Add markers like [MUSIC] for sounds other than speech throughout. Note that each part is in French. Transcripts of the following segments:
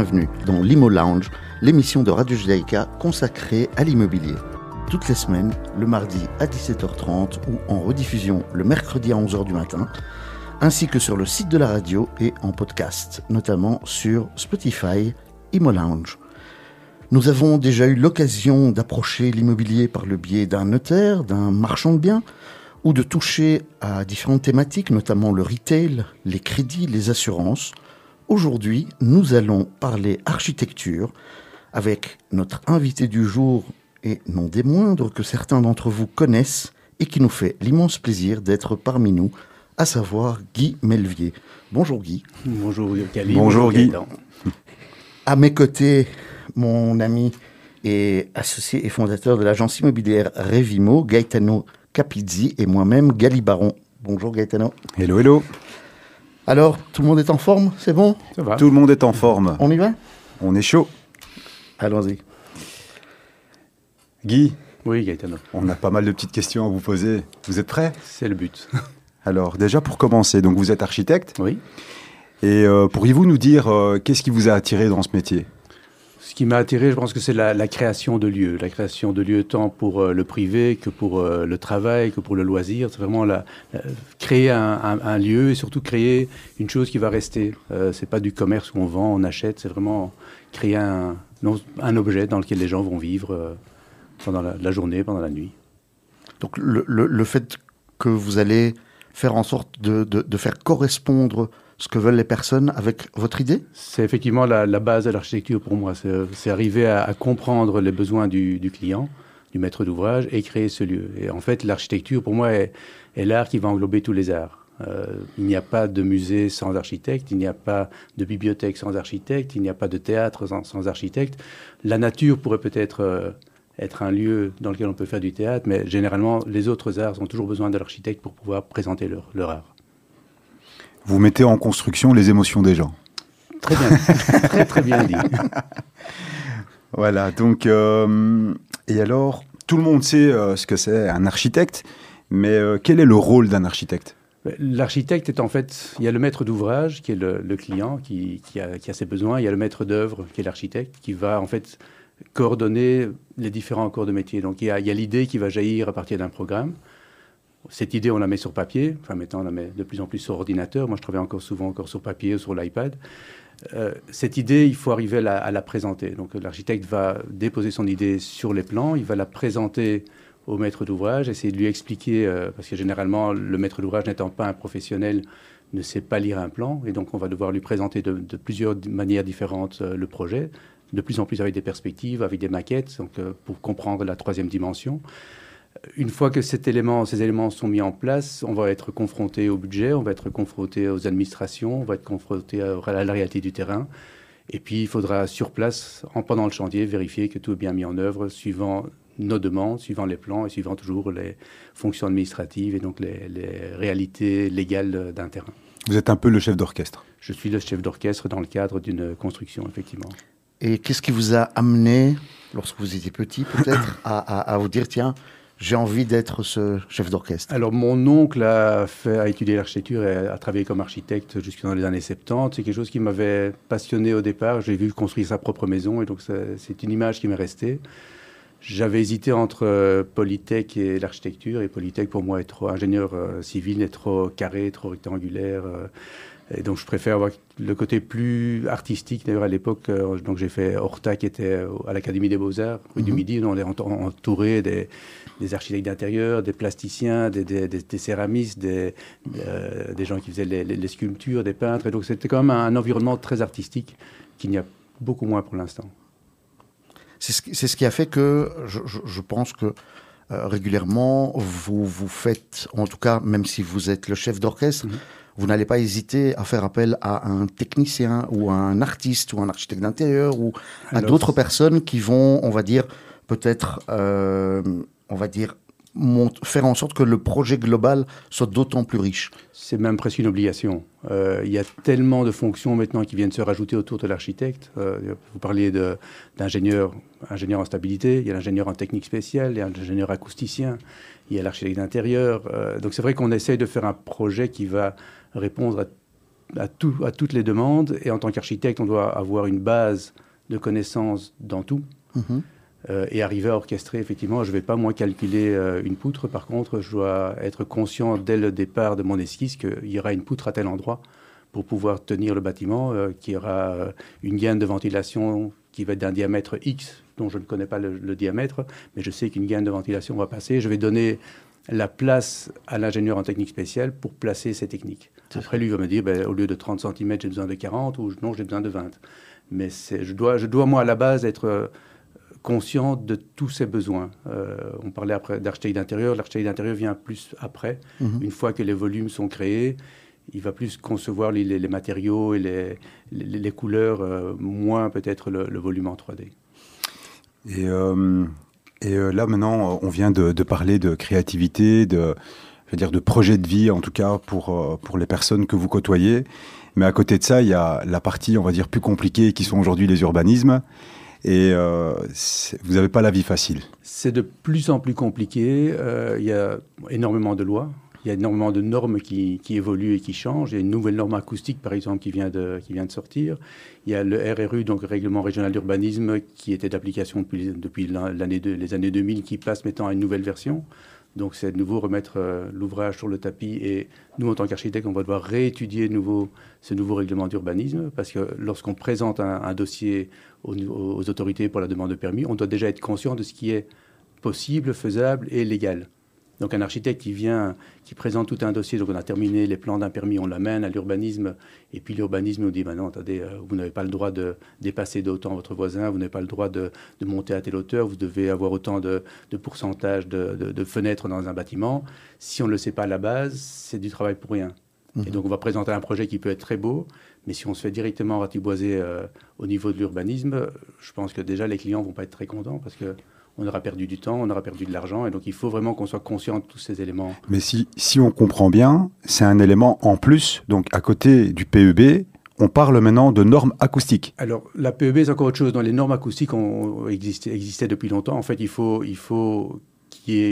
bienvenue dans l'Imo Lounge, l'émission de Radio Judaïka consacrée à l'immobilier. Toutes les semaines, le mardi à 17h30 ou en rediffusion le mercredi à 11h du matin, ainsi que sur le site de la radio et en podcast, notamment sur Spotify, Imo Lounge. Nous avons déjà eu l'occasion d'approcher l'immobilier par le biais d'un notaire, d'un marchand de biens, ou de toucher à différentes thématiques, notamment le retail, les crédits, les assurances. Aujourd'hui, nous allons parler architecture avec notre invité du jour, et non des moindres que certains d'entre vous connaissent, et qui nous fait l'immense plaisir d'être parmi nous, à savoir Guy Melvier. Bonjour Guy. Bonjour Gali. Bonjour Guy. À mes côtés, mon ami et associé et fondateur de l'agence immobilière Revimo, Gaetano Capizzi et moi-même, Gali Baron. Bonjour Gaetano. Hello, hello. Alors, tout le monde est en forme C'est bon? Ça va Tout le monde est en forme. On y va? On est chaud. Allons-y. Guy, Oui, Gaetano. on a pas mal de petites questions à vous poser. Vous êtes prêts? C'est le but. [LAUGHS] Alors, déjà pour commencer, donc vous êtes architecte. Oui. Et euh, pourriez-vous nous dire euh, qu'est-ce qui vous a attiré dans ce métier? Ce qui m'a attiré, je pense que c'est la, création de lieux. La création de lieux tant pour euh, le privé que pour euh, le travail, que pour le loisir. C'est vraiment créer un, lieu et surtout créer une chose qui va rester. Euh, c'est pas du commerce où on vend, on achète. C'est vraiment créer un, objet dans lequel les gens vont vivre euh, pendant la, journée, pendant la nuit. Donc, le, fait que vous allez faire en sorte de faire correspondre ce que veulent les personnes avec votre idée C'est effectivement la, base de l'architecture pour moi. C'est c'est arriver à, comprendre les besoins du, client, du maître d'ouvrage et créer ce lieu. Et en fait, l'architecture pour moi est, l'art qui va englober tous les arts. Euh, il n'y a pas de musée sans architecte, il n'y a pas de bibliothèque sans architecte, il n'y a pas de théâtre sans, architecte. La nature pourrait peut-être euh, être un lieu dans lequel on peut faire du théâtre, mais généralement, les autres arts ont toujours besoin de l'architecte pour pouvoir présenter leur art. Vous mettez en construction les émotions des gens. Très bien, [LAUGHS] très très bien dit. [LAUGHS] Voilà, donc, euh, et alors, tout le monde sait euh, ce que c'est un architecte, mais euh, quel est le rôle d'un architecte? L'architecte est en fait, il y a le maître d'ouvrage qui est le, le client qui, qui a, qui a ses besoins, il y a le maître d'œuvre qui est l'architecte qui va en fait coordonner les différents corps de métier. Donc il y a, il y a l'idée qui va jaillir à partir d'un programme. Cette idée, on la met sur papier. Enfin, maintenant, on la met de plus en plus sur ordinateur. Moi, je travaille encore souvent encore sur papier ou sur l'iPad. Euh, cette idée, il faut arriver à la, présenter. Donc, l'architecte va déposer son idée sur les plans, il va la présenter au maître d'ouvrage, essayer de lui expliquer, euh, parce que généralement, le maître d'ouvrage n'étant pas un professionnel, ne sait pas lire un plan, et donc on va devoir lui présenter de, plusieurs manières différentes euh, le projet, de plus en plus avec des perspectives, avec des maquettes, donc, pour comprendre la troisième dimension. Une fois que cet élément, ces éléments sont mis en place, on va être confronté au budget, on va être confronté aux administrations, on va être confronté à, à la réalité du terrain. Et puis, il faudra sur place, en, pendant le chantier, vérifier que tout est bien mis en œuvre, suivant nos demandes, suivant les plans et suivant toujours les fonctions administratives et donc les, les réalités légales d'un terrain. Vous êtes un peu le chef d'orchestre. Je suis le chef d'orchestre dans le cadre d'une construction, effectivement. Et qu'est-ce qui vous a amené, lorsque vous étiez petit peut-être, [COUGHS] à, à- à vous dire, tiens, j'ai envie d'être ce chef d'orchestre Alors, mon oncle a, étudié l'architecture et a travaillé comme architecte jusque dans les années 70. C'est quelque chose qui m'avait passionné au départ. J'ai vu construire sa propre maison et donc c'est une image qui m'est restée. J'avais hésité entre euh, Polytech et l'architecture. Et Polytech, pour moi, est trop ingénieur euh, civil, est trop carré, trop rectangulaire. euh, et donc, je préfère avoir le côté plus artistique. D'ailleurs, à l'époque, euh, donc j'ai fait Horta, qui était à l'Académie des Beaux-Arts, rue du Mhm. Midi. On est ent- entouré des, des architectes d'intérieur, des plasticiens, des, des- des- céramistes, des, euh, des gens qui faisaient les, les- les sculptures, des peintres. Et donc, c'était quand même un, un environnement très artistique qu'il n'y a beaucoup moins pour l'instant. C'est ce, qui- c'est ce qui a fait que je, je- je pense que euh, régulièrement, vous vous faites, en tout cas, même si vous êtes le chef d'orchestre, Mhm. vous n'allez pas hésiter à faire appel à un technicien ou à un artiste ou un architecte d'intérieur ou à d'autres personnes qui vont, on va dire, peut-être, euh, on va dire, faire en sorte que le projet global soit d'autant plus riche. C'est même presque une obligation. Euh, il y a tellement de fonctions maintenant qui viennent se rajouter autour de l'architecte. Euh, vous parliez d'ingénieur ingénieur en stabilité, il y a l'ingénieur en technique spéciale, il y a l'ingénieur acousticien, il y a l'architecte d'intérieur. Euh, donc c'est vrai qu'on essaye de faire un projet qui va répondre à à, tout, à toutes les demandes. Et en tant qu'architecte, on doit avoir une base de connaissances dans tout. Mhm. Euh, et arriver à orchestrer, effectivement, je ne vais pas moi calculer euh, une poutre. Par contre, je dois être conscient dès le départ de mon esquisse qu'il y aura une poutre à tel endroit pour pouvoir tenir le bâtiment, euh, qu'il y aura une gaine de ventilation qui va être d'un diamètre X, dont je ne connais pas le, le diamètre, mais je sais qu'une gaine de ventilation va passer. Je vais donner la place à l'ingénieur en technique spéciale pour placer ces techniques. Après, lui va me dire, ben, au lieu de 30 cm, j'ai besoin de 40, ou non, j'ai besoin de 20. Mais je dois, je dois, moi, à la base, être conscient de tous ces besoins. Euh, on parlait après d'architecte d'intérieur. L'architecte d'intérieur vient plus après. Mhm. Une fois que les volumes sont créés, il va plus concevoir les, matériaux et les, les- les couleurs, euh, moins peut-être le, le volume en 3D. Et, euh, et là, maintenant, on vient de, de parler de créativité, de, je veux dire, de projet de vie, en tout cas, pour, pour les personnes que vous côtoyez. Mais à côté de ça, il y a la partie, on va dire, plus compliquée, qui sont aujourd'hui les urbanismes. Et euh, vous n'avez pas la vie facile. C'est de plus en plus compliqué. Euh, il y a énormément de lois. Il y a énormément de normes qui, évoluent et qui changent. Il y a une nouvelle norme acoustique, par exemple, qui vient de, qui vient de sortir. Il y a le RRU, donc le Règlement régional d'urbanisme, qui était d'application depuis, depuis les années 2000, qui passe maintenant à une nouvelle version. Donc c'est de nouveau remettre euh, l'ouvrage sur le tapis. Et nous, en tant qu'architectes, on va devoir réétudier de nouveau ce nouveau règlement d'urbanisme, parce que lorsqu'on présente un, dossier aux autorités pour la demande de permis, on doit déjà être conscient de ce qui est possible, faisable et légal. Donc un architecte qui vient, qui présente tout un dossier, donc on a terminé les plans d'un permis, on l'amène à l'urbanisme, et puis l'urbanisme nous dit, bah non, attendez, euh, vous n'avez pas le droit de dépasser d'autant votre voisin, vous n'avez pas le droit de, de monter à telle hauteur, vous devez avoir autant de, de pourcentage de, fenêtres dans un bâtiment. Si on ne le sait pas à la base, c'est du travail pour rien. Et donc on va présenter un projet qui peut être très beau, mais si on se fait directement ratiboiser euh, au niveau de l'urbanisme, je pense que déjà les clients vont pas être très contents parce que on aura perdu du temps, on aura perdu de l'argent, et donc il faut vraiment qu'on soit conscient de tous ces éléments. Mais si, si on comprend bien, c'est un élément en plus. Donc, à côté du PEB, on parle maintenant de normes acoustiques. Alors la PEB c'est encore autre chose. Dans les normes acoustiques ont existé, existaient depuis longtemps. En fait, il faut, il faut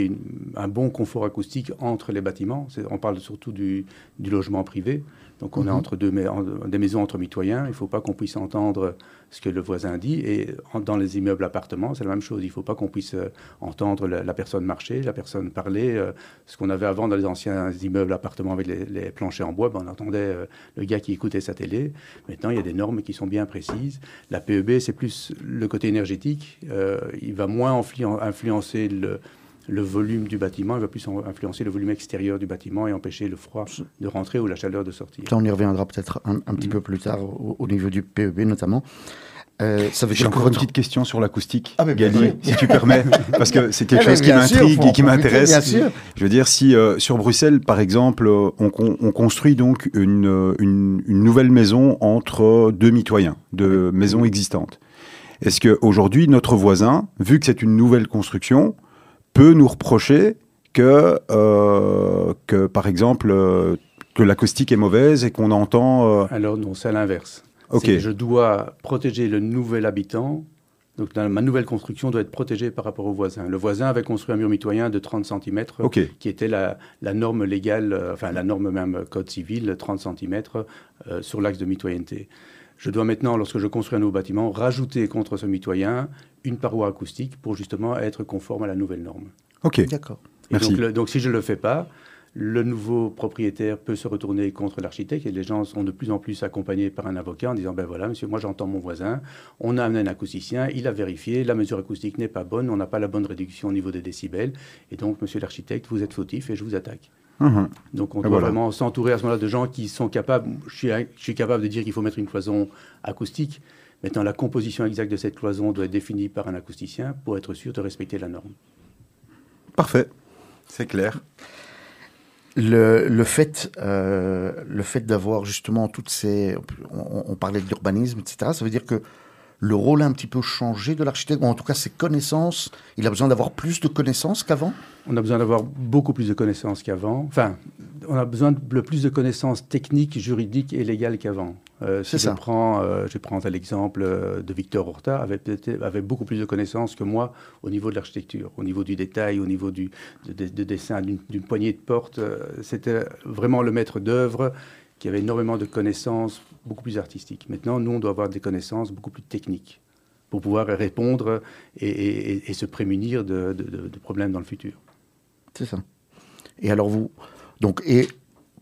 une- un bon confort acoustique entre les bâtiments. On parle surtout du, du logement privé. Donc on est Mhm. entre deux mais- en- des maisons entre mitoyens. Il ne faut pas qu'on puisse entendre ce que le voisin dit. Et en- dans les immeubles appartements, c'est la même chose. Il ne faut pas qu'on puisse euh, entendre la, la personne marcher, la personne parler. euh, ce qu'on avait avant dans les anciens immeubles appartements avec les, les planchers en bois, ben, on entendait euh, le gars qui écoutait sa télé. Maintenant, il y a des normes qui sont bien précises. La PEB, c'est plus le côté énergétique. Il va moins influen- influencer le, le volume du bâtiment, il va plus en- influencer le volume extérieur du bâtiment et empêcher le froid de rentrer ou la chaleur de sortir. Ça, on y reviendra peut-être un, un petit Mhm. peu plus tard au, au niveau du PEB notamment. Euh, ça veut J'ai encore une petite question sur l'acoustique, Ah, Gali, si tu permets, parce que c'est quelque Eh chose qui m'intrigue et qui m'intéresse. Bien sûr. Je veux dire, si euh, sur Bruxelles, par exemple, euh, on, con- on construit donc une, une, une nouvelle maison entre deux mitoyens, de maisons existantes, est-ce qu'aujourd'hui, notre voisin, vu que c'est une nouvelle construction, peut nous reprocher que, euh, que par exemple, euh, que l'acoustique est mauvaise et qu'on entend... euh, Alors non, c'est à l'inverse. Ok. Je dois protéger le nouvel habitant. Donc dans ma nouvelle construction doit être protégée par rapport au voisin. Le voisin avait construit un mur mitoyen de 30 cm, Ok. qui était la, la norme légale, enfin la norme même code civil, 30 cm sur l'axe de mitoyenneté. Je dois maintenant, lorsque je construis un nouveau bâtiment, rajouter contre ce mitoyen une paroi acoustique pour justement être conforme à la nouvelle norme. Ok. D'accord. Et Merci. Donc, le- donc si je ne le fais pas, le nouveau propriétaire peut se retourner contre l'architecte et les gens sont de plus en plus accompagnés par un avocat en disant ben voilà monsieur moi j'entends mon voisin on a amené un acousticien il a vérifié la mesure acoustique n'est pas bonne on n'a pas la bonne réduction au niveau des décibels et donc monsieur l'architecte vous êtes fautif et je vous attaque Donc on doit voilà. vraiment s'entourer à ce moment-là de gens qui sont capables je suis, je suis capable de dire qu'il faut mettre une cloison acoustique maintenant la composition exacte de cette cloison doit être définie par un acousticien pour être sûr de respecter la norme Parfait. C'est clair. Le, le fait, euh, le fait d'avoir justement toutes ces. On, on parlait de l'urbanisme, etc. Ça veut dire que le rôle a un petit peu changé de l'architecte, ou en tout cas ses connaissances. Il a besoin d'avoir plus de connaissances qu'avant? On a besoin d'avoir beaucoup plus de connaissances qu'avant. Enfin, on a besoin de plus de connaissances techniques, juridiques et légales qu'avant. Euh, si C'est je prends, euh, je prends l'exemple euh, de Victor Horta, avait, avait beaucoup plus de connaissances que moi au niveau de l'architecture, au niveau du détail, au niveau du de, de- de dessin d'une poignée de porte. euh, C'était vraiment le maître d'œuvre. qui avait énormément de connaissances beaucoup plus artistiques. Maintenant, nous, on doit avoir des connaissances beaucoup plus techniques pour pouvoir répondre et, se prémunir de, problèmes dans le futur. C'est ça. Et alors vous, donc, et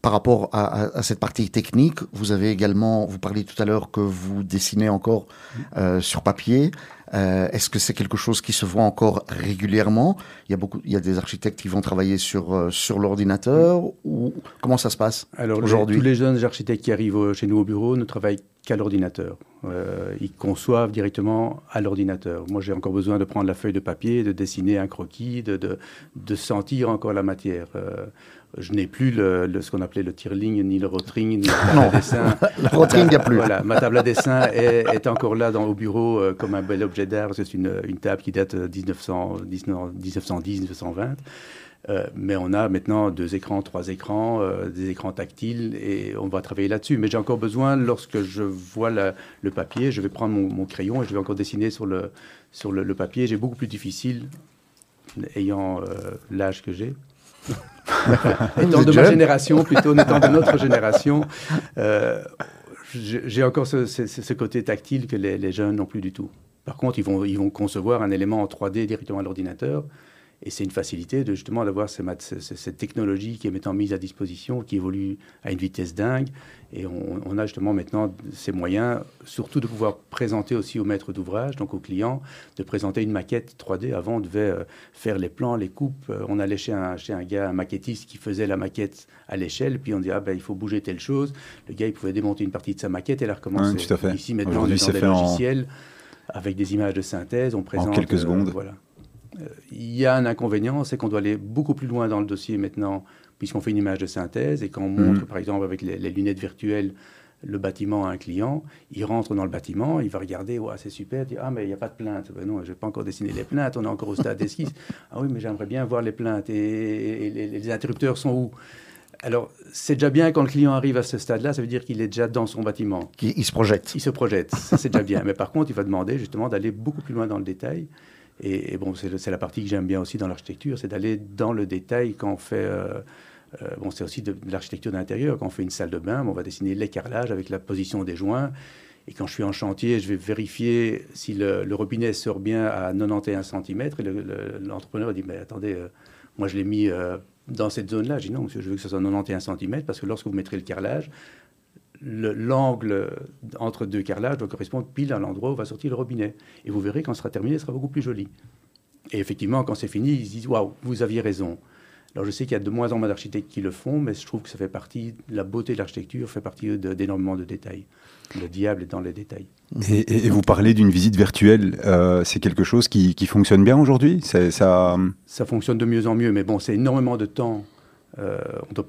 par rapport à, cette partie technique, vous avez également, vous parliez tout à l'heure que vous dessinez encore euh, sur papier. Euh, est-ce que c'est quelque chose qui se voit encore régulièrement? Il y a beaucoup, il y a des architectes qui vont travailler sur euh, sur l'ordinateur ou comment ça se passe Alors aujourd'hui, tous les jeunes architectes qui arrivent chez nous au bureau ne travaillent qu'à l'ordinateur. Euh, ils conçoivent directement à l'ordinateur. Moi, j'ai encore besoin de prendre la feuille de papier, de dessiner un croquis, de, de, de sentir encore la matière. je n'ai plus le, ce qu'on appelait le tirling, ni le rotring, ni la table à dessin. [LAUGHS] le rotring, il n'y a plus. Voilà, ma table à dessin est, est encore là dans, au bureau comme un bel objet d'art, c'est une, table qui date de 1910-1920. Euh, mais on a maintenant deux écrans, trois écrans, euh, des écrans tactiles et on va travailler là-dessus. Mais j'ai encore besoin, lorsque je vois le papier, je vais prendre mon, crayon et je vais encore dessiner sur le, sur le, papier. J'ai beaucoup plus difficile, ayant euh, l'âge que j'ai. [LAUGHS] étant de ma génération, plutôt, étant de notre [LAUGHS] génération, j'ai encore ce, côté tactile que les, les jeunes n'ont plus du tout. Par contre, ils vont, ils vont concevoir un élément en 3D directement à l'ordinateur. Et c'est une facilité de justement d'avoir cette technologie qui est maintenant mise à disposition, qui évolue à une vitesse dingue. Et on, a justement maintenant ces moyens, surtout de pouvoir présenter aussi aux maîtres d'ouvrage, donc aux clients, de présenter une maquette 3D. Avant, on devait euh, faire les plans, les coupes. Euh, on allait chez un, chez un gars, un maquettiste qui faisait la maquette à l'échelle. Puis on dit, ah ben, il faut bouger telle chose. Le gars, il pouvait démonter une partie de sa maquette et la recommencer. tout à fait. Ici, maintenant, on est dans des logiciels avec des images de synthèse. On présente. En quelques euh, secondes. voilà. Euh, il y a un inconvénient, c'est qu'on doit aller beaucoup plus loin dans le dossier maintenant, puisqu'on fait une image de synthèse et qu'on montre, mhm. par exemple, avec les, lunettes virtuelles, le bâtiment à un client, il rentre dans le bâtiment, il va regarder, ouais, c'est super, il dit, ah mais il n'y a pas de plainte. Ben non, je n'ai pas encore dessiné les plaintes, on est encore au stade d'esquisse. [LAUGHS] ah oui, mais j'aimerais bien voir les plaintes et, les, interrupteurs sont où? Alors, c'est déjà bien quand le client arrive à ce stade-là, ça veut dire qu'il est déjà dans son bâtiment. Il, se projette. Il se projette, ça c'est déjà bien. Mais par contre, il va demander justement d'aller beaucoup plus loin dans le détail. Et, bon, c'est la partie que j'aime bien aussi dans l'architecture, c'est d'aller dans le détail quand on fait. Euh, euh, bon, c'est aussi de, l'architecture d'intérieur. Quand on fait une salle de bain, on va dessiner l'écarlage avec la position des joints. Et quand je suis en chantier, je vais vérifier si le, robinet sort bien à 91 cm. Et l'entrepreneur dit Mais attendez, euh, moi je l'ai mis dans cette zone-là. Je dis non, monsieur, je veux que ce soit 91 cm parce que lorsque vous mettrez le carrelage, l'angle entre deux carrelages doit correspondre pile à l'endroit où va sortir le robinet. Et vous verrez, quand ce sera terminé, ce sera beaucoup plus joli. Et effectivement, quand c'est fini, ils se disent Waouh, vous aviez raison. Alors je sais qu'il y a de moins en moins d'architectes qui le font, mais je trouve que ça fait partie, la beauté de l'architecture fait partie d'énormément de, détails. Le diable est dans les détails. Et, vous parlez d'une visite virtuelle, euh, c'est quelque chose qui, fonctionne bien aujourd'hui? Ça... ça fonctionne de mieux en mieux, mais bon, c'est énormément de temps. Euh,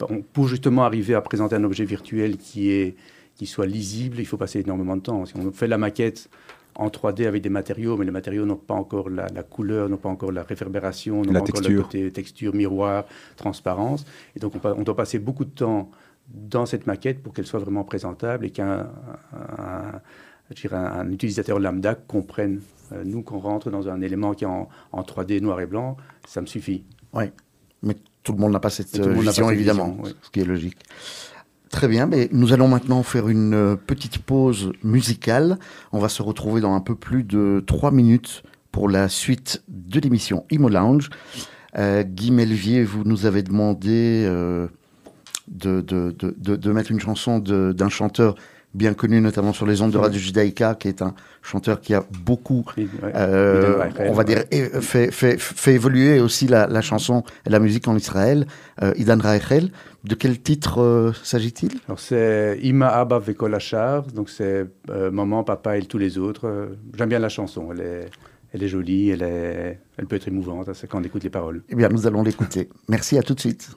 on pour justement arriver à présenter un objet virtuel qui, est, qui soit lisible, il faut passer énormément de temps. Si on fait la maquette en 3D avec des matériaux, mais les matériaux n'ont pas encore la, couleur, n'ont pas encore la réverbération, n'ont pas encore le côté texture, miroir, transparence. Et donc on, doit passer beaucoup de temps dans cette maquette pour qu'elle soit vraiment présentable et qu'un un, utilisateur lambda comprenne. Euh, nous, qu'on rentre dans un élément qui est en, 3D noir et blanc, ça me suffit. Oui, mais tout le monde n'a pas cette vision, évidemment, ce qui est logique. Très bien, mais nous allons maintenant faire une euh, petite pause musicale. On va se retrouver dans un peu plus de trois minutes pour la suite de l'émission Imo Lounge. Euh, Guy Melvier, vous nous avez demandé euh, de, de, de, de, mettre une chanson d'un chanteur bien connu notamment sur les ondes de Radio Judaïka, qui est un chanteur qui a beaucoup, euh, on va dire, fait, fait, fait évoluer aussi la, la, chanson et la musique en Israël. Euh, Idan Raichel, de quel titre euh, s'agit-il? Alors c'est Ima Abba Vekol donc c'est Maman, Papa et tous les autres. J'aime bien la chanson, elle est, elle est jolie, elle, est, elle peut être émouvante, c'est quand on écoute les paroles. Eh bien, nous allons l'écouter. Merci, à tout de suite.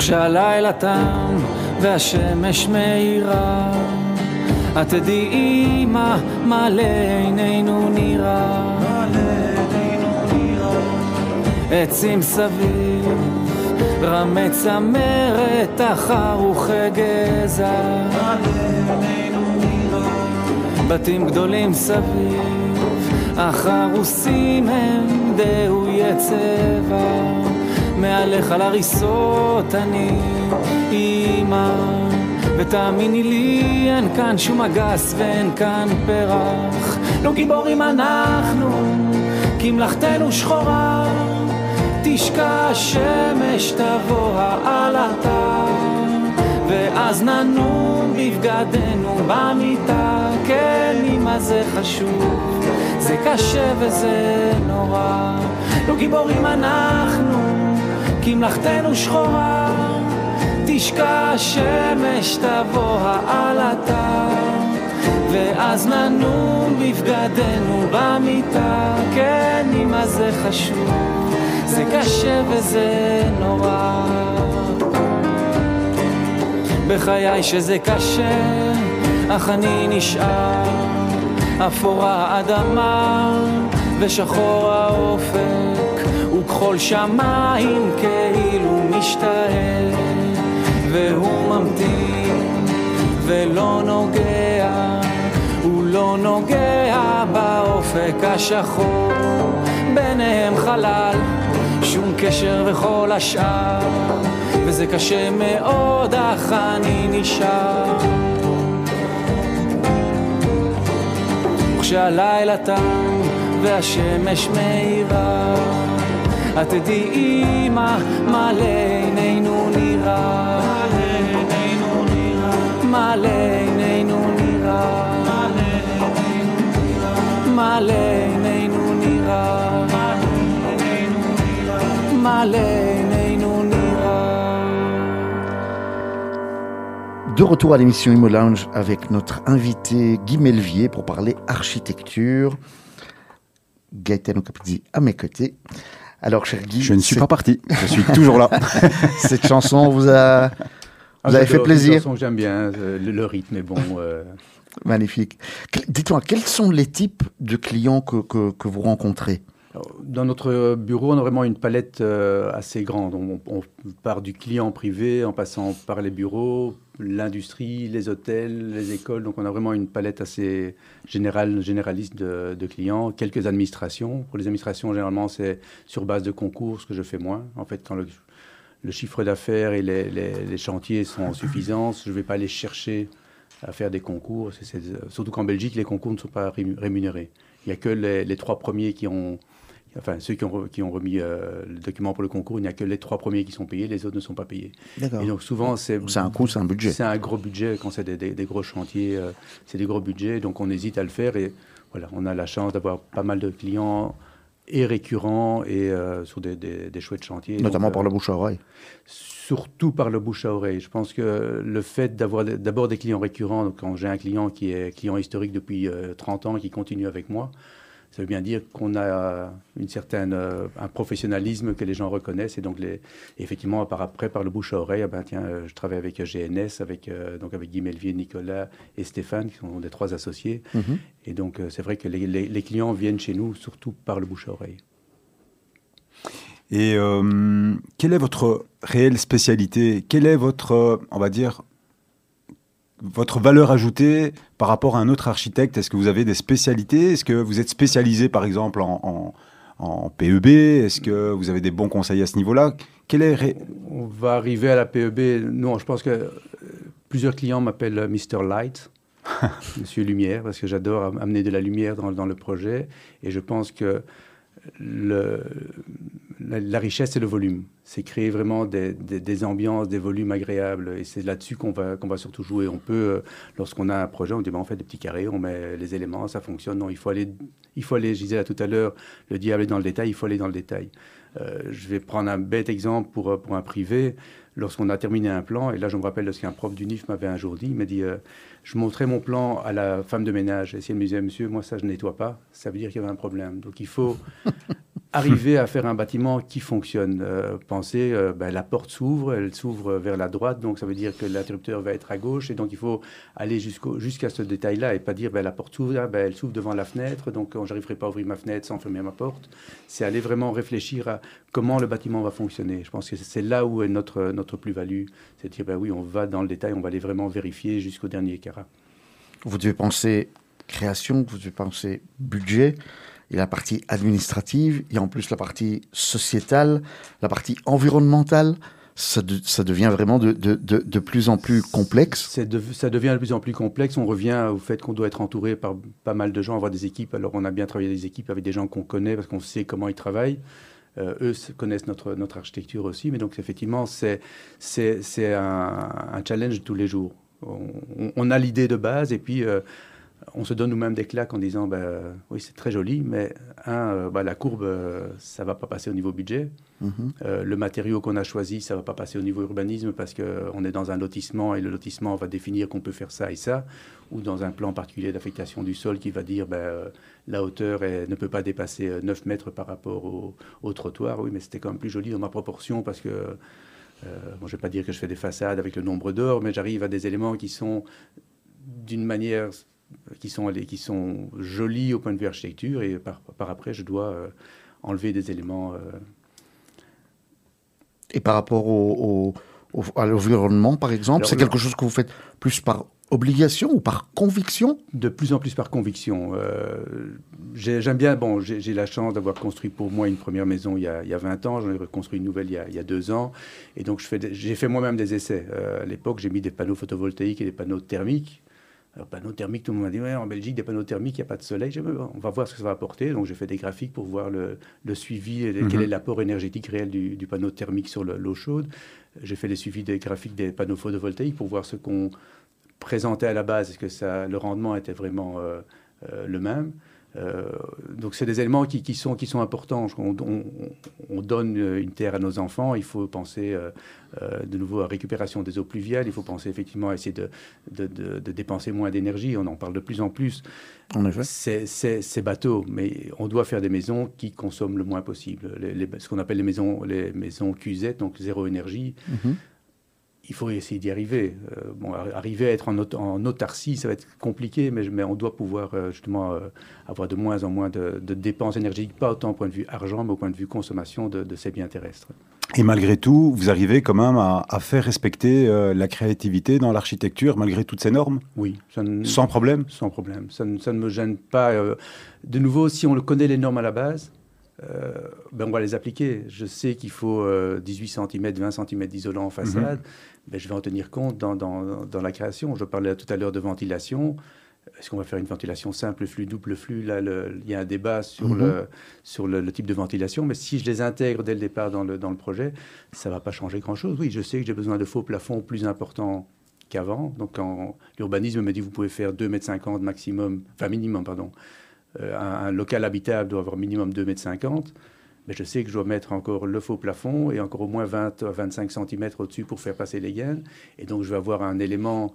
וכשהלילה תם והשמש מאירה, את תדעי מה מלא עינינו נראה. עצים סביב, רמי צמרת, תחר וכגזע. בתים גדולים סביב, אך הרוסים הם דהויי צבע, מהלך על הריסות אני אימא, ותאמיני לי אין כאן שום אגס ואין כאן פרח, לא גיבורים אנחנו, כי מלאכתנו שחורה, תשקע השמש תבוא העלתה, ואז ננום בבגדנו במיטה, כן אמא זה חשוב, זה קשה וזה נורא, לא גיבורים אנחנו, כי מלאכתנו שחורה, תשקע השמש תבוא העלתה, ואז ננום בבגדנו במיטה, כן אמא זה חשוב, זה קשה וזה נורא. בחיי שזה קשה, אך אני נשאר, אפורה האדמה ושחור האופק, וכחול שמיים כאילו משתאה, והוא ממתין ולא נוגע, הוא לא נוגע באופק השחור, ביניהם חלל, שום קשר וכל השאר. וזה קשה מאוד, אך אני נשאר. וכשהלילה תם והשמש מאירה, את תדעי אמא, מה לעינינו נראה. מה לעינינו נראה. מה לעינינו נראה. מה לעינינו נראה. De retour à l'émission Imo Lounge avec notre invité Guy Melvier pour parler architecture. Gaëtan Okapidzi à mes côtés. Alors, cher Guy, Je ne suis pas parti, je suis toujours là. [LAUGHS] cette chanson vous a, vous Ah, avez fait j'adore, c'est une plaisir. chanson que J'aime bien, euh, le, le rythme est bon. euh, Magnifique. Que- Dites-moi, quels sont les types de clients que, que, que vous rencontrez? Alors, Dans notre bureau, on a vraiment une palette euh, assez grande. On, on part du client privé en passant par les bureaux, l'industrie, les hôtels, les écoles. Donc on a vraiment une palette assez générale, généraliste de, clients. Quelques administrations. Pour les administrations, généralement, c'est sur base de concours, ce que je fais moins. En fait, quand le, chiffre d'affaires et les, chantiers sont suffisants, je ne vais pas aller chercher à faire des concours. Surtout qu'en Belgique, les concours ne sont pas rému- rémunérés. Il n'y a que les trois premiers qui ont enfin ceux qui ont, re- qui ont remis euh, le document pour le concours, il n'y a que les trois premiers qui sont payés, les autres ne sont pas payés. Et donc souvent, c'est C'est un coût, c'est un budget. c'est un gros budget quand c'est des, des- des gros chantiers, euh, c'est des gros budgets, donc on hésite à le faire et voilà, on a la chance d'avoir pas mal de clients et récurrents et euh, sur des, des- chouettes chantiers. Notamment Donc, par le bouche à oreille. Surtout par le bouche à oreille. Je pense que le fait d'avoir d'abord des clients récurrents, donc quand j'ai un client qui est client historique depuis euh, 30 ans et qui continue avec moi, ça veut bien dire qu'on a une certaine, euh, un professionnalisme que les gens reconnaissent. Et donc, les, effectivement, par après, par le bouche à oreille, ah ben, tiens, euh, je travaille avec GNS, avec, euh, donc avec Guy Melvier, Nicolas et Stéphane, qui sont des trois associés. Mhm. Et donc, euh, c'est vrai que les, les- les clients viennent chez nous surtout par le bouche à oreille. Et euh, quelle est votre réelle spécialité? Quelle est votre, euh, on va dire, votre valeur ajoutée par rapport à un autre architecte? Est-ce que vous avez des spécialités? Est-ce que vous êtes spécialisé, par exemple, en, en- en PEB Est-ce que vous avez des bons conseils à ce niveau-là? Est ré- On va arriver à la PEB. Non, je pense que euh, plusieurs clients m'appellent euh, Mr. Light, [LAUGHS] Monsieur Lumière, parce que j'adore am- amener de la lumière dans, dans le projet. Et je pense que le, la, richesse, c'est le volume. C'est créer vraiment des, ambiances, des volumes agréables. Et c'est là-dessus qu'on va, surtout jouer. On peut, euh, lorsqu'on a un projet, on dit, ben, on fait des petits carrés, on met les éléments, ça fonctionne. Non, il faut aller, il faut aller je disais là tout à l'heure, le diable est dans le détail, il faut aller dans le détail. Euh, je vais prendre un bête exemple pour, euh, pour un privé. Lorsqu'on a terminé un plan, et là je me rappelle de ce qu'un prof du NIF m'avait un jour dit, il m'a dit, je montrais mon plan à la femme de ménage, et si elle me disait, monsieur, moi ça je nettoie pas, ça veut dire qu'il y avait un problème. Donc il faut arriver à faire un bâtiment qui fonctionne. Euh, pensez, euh, ben, la porte s'ouvre, elle s'ouvre vers la droite, donc ça veut dire que l'interrupteur va être à gauche, et donc il faut aller jusqu'à ce détail-là, et pas dire, ben, la porte s'ouvre, ah, ben, elle s'ouvre devant la fenêtre, donc j'arriverai pas à ouvrir ma fenêtre sans fermer ma porte. C'est aller vraiment réfléchir à comment le bâtiment va fonctionner. Je pense que c'est là où est notre, notre plus-value, c'est dire, ben oui, on va dans le détail, on va aller vraiment vérifier jusqu'au dernier carat. Vous devez penser création, vous devez penser budget, il y a la partie administrative, il y a en plus la partie sociétale, la partie environnementale. Ça, de- ça devient vraiment de, de, de, plus en plus complexe. Ça devient de plus en plus complexe. On revient au fait qu'on doit être entouré par pas mal de gens, avoir des équipes. Alors, on a bien travaillé des équipes avec des gens qu'on connaît parce qu'on sait comment ils travaillent. Euh, eux connaissent notre, notre architecture aussi. Mais donc, effectivement, c'est, c'est, un, un challenge tous les jours. On a l'idée de base et puis euh, on se donne nous-mêmes des claques en disant ben, oui, c'est très joli, mais un, euh, bah, la courbe, euh, ça va pas passer au niveau budget. Mhm. Euh, le matériau qu'on a choisi, ça va pas passer au niveau urbanisme parce qu'on est dans un lotissement et le lotissement va définir qu'on peut faire ça et ça, ou dans un plan particulier d'affectation du sol qui va dire ben, la hauteur est- ne peut pas dépasser euh, 9 mètres par rapport au, au trottoir. Oui, mais c'était quand même plus joli dans ma proportion parce que, euh, bon, je ne vais pas dire que je fais des façades avec le nombre d'or, mais j'arrive à des éléments qui sont d'une manière qui sont, qui sont jolis au point de vue architecture et par, par après, je dois euh, enlever des éléments. euh, Et par rapport au, au- au- à l'environnement, par exemple, c'est quelque chose que vous faites plus par obligation ou par conviction? De plus en plus par conviction. Euh, j'ai- J'aime bien, bon, j'ai la chance d'avoir construit pour moi une première maison il y a, il y a 20 ans, j'en ai reconstruit une nouvelle il y a, il y a deux ans, et donc j'ai fait moi-même des essais. Euh, à l'époque, j'ai mis des panneaux photovoltaïques et des panneaux thermiques. Alors, panneaux thermiques, tout le monde m'a dit, ouais, en Belgique, des panneaux thermiques, il n'y a pas de soleil. Dit, on va voir ce que ça va apporter. Donc, j'ai fait des graphiques pour voir le, le suivi et quel Mhm. est l'apport énergétique réel du, du panneau thermique sur le- l'eau chaude. J'ai fait les suivis des graphiques des panneaux photovoltaïques pour voir ce qu'on présentait à la base. Est-ce que ça, le rendement était vraiment euh, euh, le même? Euh, donc c'est des éléments qui, qui sont, qui sont importants. On, on- on donne euh, une terre à nos enfants, il faut penser euh, euh, de nouveau à récupération des eaux pluviales, il faut penser effectivement à essayer de, de- de- de dépenser moins d'énergie, on en parle de plus en plus. C'est- bateau, mais on doit faire des maisons qui consomment le moins possible. Les- les- ce qu'on appelle les maisons, les maisons QZ, donc zéro énergie, Mhm. Il faut essayer d'y arriver. Euh, bon, ar- arriver à être en, aut- en autarcie, ça va être compliqué, mais, mais on doit pouvoir euh, justement euh, avoir de moins en moins de, de dépenses énergétiques, pas autant au point de vue argent, mais au point de vue consommation de, de ces biens terrestres. Et malgré tout, vous arrivez quand même à, à faire respecter la créativité dans l'architecture, malgré toutes ces normes, Oui, ça ne- sans problème? Sans problème. Ça, ne- ça ne me gêne pas. De nouveau, si on le connaît les normes à la base, euh, ben on va les appliquer. Je sais qu'il faut euh, 18 cm, 20 cm d'isolant en façade. Ben, je vais en tenir compte dans, dans- dans la création. Je parlais tout à l'heure de ventilation. Est-ce qu'on va faire une ventilation simple flux, double flux Là, il y a un débat sur, Mhm. le, sur le, le type de ventilation. Mais si je les intègre dès le départ dans le, dans le projet, ça ne va pas changer grand-chose. Oui, je sais que j'ai besoin de faux plafonds plus importants qu'avant. Donc, quand l'urbanisme me dit vous pouvez faire 2,50 m maximum, enfin minimum, pardon, euh, un, un local habitable doit avoir minimum 2,50 m. Mais je sais que je dois mettre encore le faux plafond et encore au moins 20 à 25 cm au-dessus pour faire passer les gaines. Et donc, je vais avoir un élément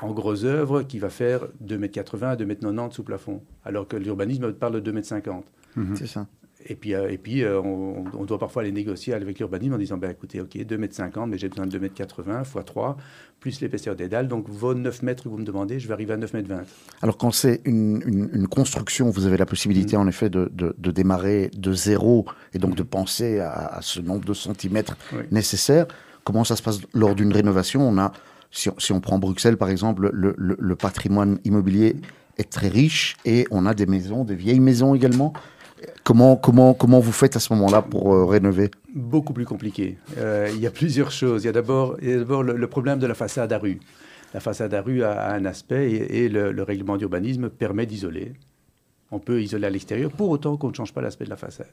en gros œuvre qui va faire 2,80 m à 2,90 m sous plafond. Alors que l'urbanisme parle de 2,50 m. Mhm. C'est ça. Et puis, euh, et puis euh, on, on doit parfois aller négocier avec l'urbanisme en disant, ben, écoutez, OK, 2,50 m, mais j'ai besoin de 2,80 m x 3, plus l'épaisseur des dalles. Donc, vos 9 mètres que vous me demandez, je vais arriver à 9,20 m. Alors quand c'est une, une- une construction, vous avez la possibilité en effet de, de- de démarrer de zéro et donc de penser à, à ce nombre de centimètres Oui. nécessaires. Comment ça se passe lors d'une rénovation? On a, si on, si on prend Bruxelles par exemple, le, le- le patrimoine immobilier est très riche et on a des maisons, des vieilles maisons également. Comment, comment, comment vous faites à ce moment-là pour euh, rénover? Beaucoup plus compliqué. Euh, il y a plusieurs choses. Il y a d'abord le, le problème de la façade à rue. La façade à rue a, a un aspect et, et le, le règlement d'urbanisme permet d'isoler. On peut isoler à l'extérieur pour autant qu'on ne change pas l'aspect de la façade.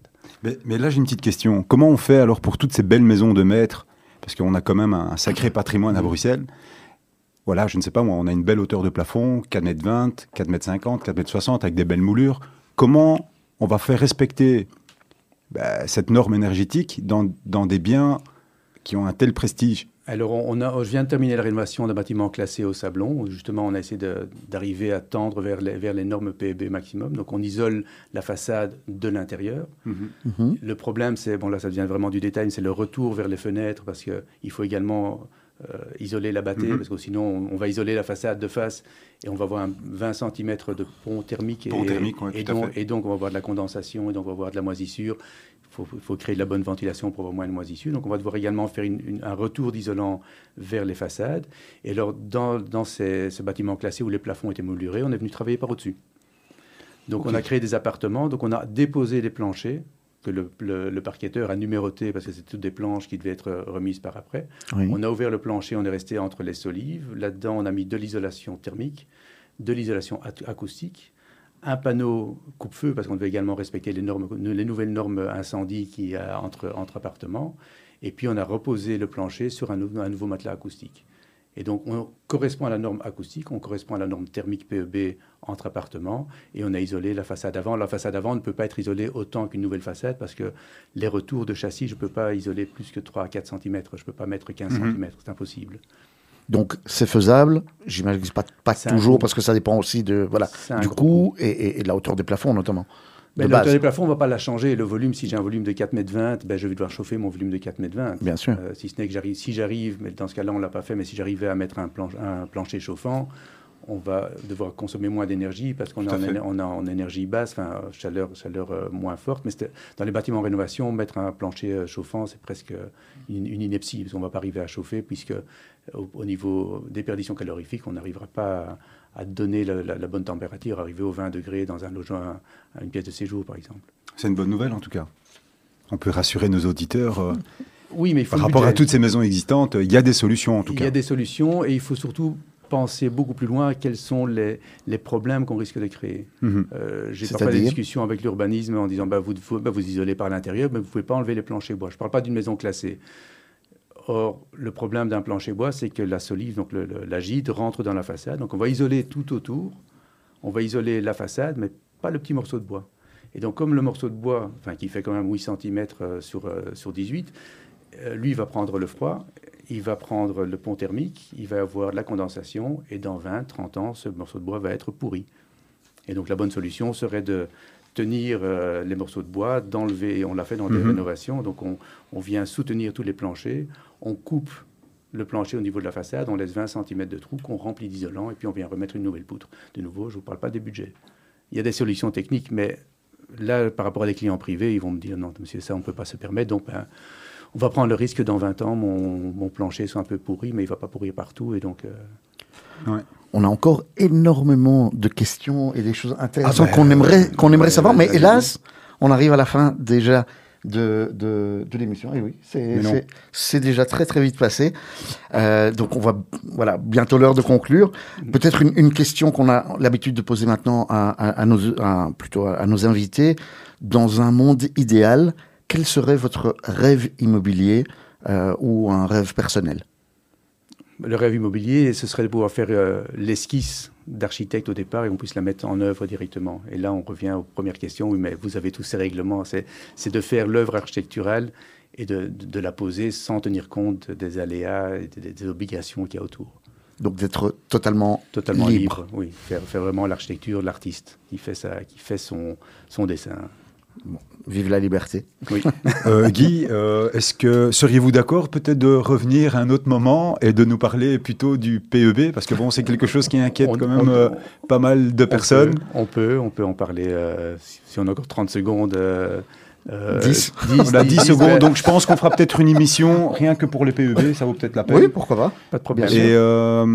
Mais, mais là, j'ai une petite question. Comment on fait alors pour toutes ces belles maisons de maîtres? Parce qu'on a quand même un, un sacré patrimoine à Bruxelles. Voilà, je ne sais pas moi, on a une belle hauteur de plafond, 4 mètres 20, 4 mètres 50, 4 mètres 60, avec des belles moulures. Comment on va faire respecter bah, cette norme énergétique dans, dans des biens qui ont un tel prestige Alors, on on a, je viens de terminer la rénovation d'un bâtiment classé au Sablon. où Justement, on a essayé d'arriver à tendre vers les, vers les normes PEB maximum. Donc, on isole la façade de l'intérieur. Mhm. Le problème, c'est, bon là ça devient vraiment du détail, c'est le retour vers les fenêtres parce qu'il faut également euh, isoler la battée Mhm. parce que sinon on, on va isoler la façade de face et on va avoir un 20 cm de pont thermique. Pont et, thermique, ouais, et, donc, et donc on va avoir de la condensation et donc on va avoir de la moisissure. Il faut, créer de la bonne ventilation pour avoir moins de moisissure. Donc on va devoir également faire une- une- un retour d'isolant vers les façades. Et alors dans, dans ces- ce bâtiment classé où les plafonds étaient moulurés, on est venu travailler par au-dessus. Donc on a créé des appartements, donc on a déposé les planchers que le, le- le parquetteur a numérotés parce que c'est toutes des planches qui devaient être euh, remises par après. Oui. On a ouvert le plancher, on est resté entre les solives. Là-dedans, on a mis de l'isolation thermique, de l'isolation ac- acoustique, un panneau coupe-feu parce qu'on devait également respecter les, normes, les nouvelles normes incendie qu'il y a entre, entre appartements. Et puis on a reposé le plancher sur un, un nouveau matelas acoustique. Et donc on correspond à la norme acoustique, on correspond à la norme thermique PEB entre appartements, et on a isolé la façade avant. La façade avant ne peut pas être isolée autant qu'une nouvelle façade parce que les retours de châssis, je ne peux pas isoler plus que 3 à 4 cm, je ne peux pas mettre 15 Mhm. cm, c'est impossible. Donc c'est faisable. J'imagine pas, pas toujours parce que ça dépend aussi de voilà du coût et, et- et de la hauteur des plafonds notamment. Mais la hauteur base, des plafonds, on ne va pas la changer. Le volume, si j'ai un volume de 4,20 m, ben, je vais devoir chauffer mon volume de 4,20 m. bien sûr. Euh, si ce n'est que j'arrive, si j'arrive, mais dans ce cas-là, on ne l'a pas fait, mais si j'arrivais à mettre un, planche- un plancher chauffant, on va devoir consommer moins d'énergie parce qu'on est à en, énergie basse, enfin, chaleur, chaleur euh, moins forte. Mais dans les bâtiments en rénovation, mettre un plancher euh, chauffant, c'est presque une, une ineptie, parce qu'on ne va pas arriver à chauffer, puisque au, au niveau des perditions calorifiques, on n'arrivera pas à, donner la, la- la bonne température, arriver aux 20 degrés dans un logement, à une pièce de séjour, par exemple. C'est une bonne nouvelle en tout cas. On peut rassurer nos auditeurs. euh, [LAUGHS] Oui, mais il faut par rapport à toutes ces maisons existantes, il y a des solutions en tout il cas. y a des solutions et il faut surtout penser beaucoup plus loin à quels sont les, les problèmes qu'on risque de créer. Mhm. Euh, J'ai parfois des discussions avec l'urbanisme en disant bah, vous, bah, vous isolez par l'intérieur, mais vous ne pouvez pas enlever les planchers bois. Je ne parle pas d'une maison classée. Or, le problème d'un plancher bois, c'est que la solive, donc la gîte, rentre dans la façade. Donc, on va isoler tout autour. On va isoler la façade, mais pas le petit morceau de bois. Et donc, comme le morceau de bois, enfin, qui fait quand même 8 cm sur, euh, sur 18, euh, lui, va prendre le froid, il va prendre le pont thermique, il va avoir de la condensation, et dans 20, 30 ans, ce morceau de bois va être pourri. Et donc, la bonne solution serait de tenir euh, les morceaux de bois, d'enlever, et on l'a fait dans des Mhm. rénovations, donc on, on vient soutenir tous les planchers, on coupe le plancher au niveau de la façade, on laisse 20 cm de trou qu'on remplit d'isolant, et puis on vient remettre une nouvelle poutre. De nouveau, je ne vous parle pas des budgets. Il y a des solutions techniques, mais là, par rapport à des clients privés, ils vont me dire non, monsieur, ça, on ne peut pas se permettre. Donc, ben, on va prendre le risque que dans 20 ans, mon, mon plancher soit un peu pourri, mais il ne va pas pourrir partout. Et donc, euh, On a encore énormément de questions et des choses intéressantes Ah qu'on aimerait, qu'on aimerait savoir, mais hélas, on arrive à la fin déjà de, de, de l'émission. Et oui, c'est déjà très très vite passé. Euh, donc on va, voilà, bientôt l'heure de conclure. Peut-être une, une question qu'on a l'habitude de poser maintenant à, à- à nos, à- plutôt à, à nos invités. Dans un monde idéal, quel serait votre rêve immobilier euh, ou un rêve personnel? Le rêve immobilier, ce serait de pouvoir faire euh, l'esquisse d'architecte au départ et qu'on puisse la mettre en œuvre directement. Et là, on revient aux premières questions. Oui, mais vous avez tous ces règlements. C'est de faire l'œuvre architecturale et de, de- de la poser sans tenir compte des aléas et des, des obligations qu'il y a autour. Donc d'être totalement Totalement Libre. libre. oui. Faire, faire vraiment l'architecture de l'artiste qui fait, ça, qui fait son, son dessin. Vive la liberté. Oui. [LAUGHS] Euh, Guy, euh, est-ce que seriez-vous d'accord peut-être de revenir à un autre moment et de nous parler plutôt du PEB Parce que bon, c'est quelque chose qui inquiète On- quand même on- euh, pas mal de on personnes. peut- On peut, on peut en parler euh, si, si on a encore 30 secondes. euh, euh, 10. On a 10 10, secondes, ouais. donc je pense qu'on fera peut-être une émission rien que pour les PEB, ça vaut peut-être la peine. Oui, pourquoi pas. Pas de problème. Et euh,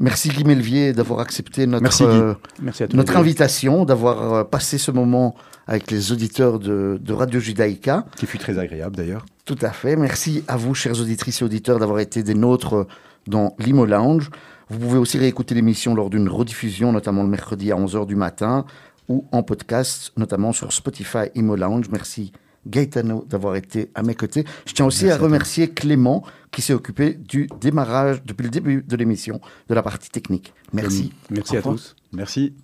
Merci Guy Melvier d'avoir accepté notre, Merci, euh, Merci à tous. notre invitation, d'avoir euh, passé ce moment avec les auditeurs de, de Radio Judaïka. qui fut très agréable d'ailleurs. Tout à fait. Merci à vous, chers auditrices et auditeurs, d'avoir été des nôtres dans l'Imo Lounge. Vous pouvez aussi réécouter l'émission lors d'une rediffusion, notamment le mercredi à 11h du matin, ou en podcast, notamment sur Spotify Imo Lounge. Merci Gaetano d'avoir été à mes côtés. Je tiens aussi à remercier Clément qui s'est occupé du démarrage depuis le début de l'émission de la partie technique. Merci. Merci à tous. Merci.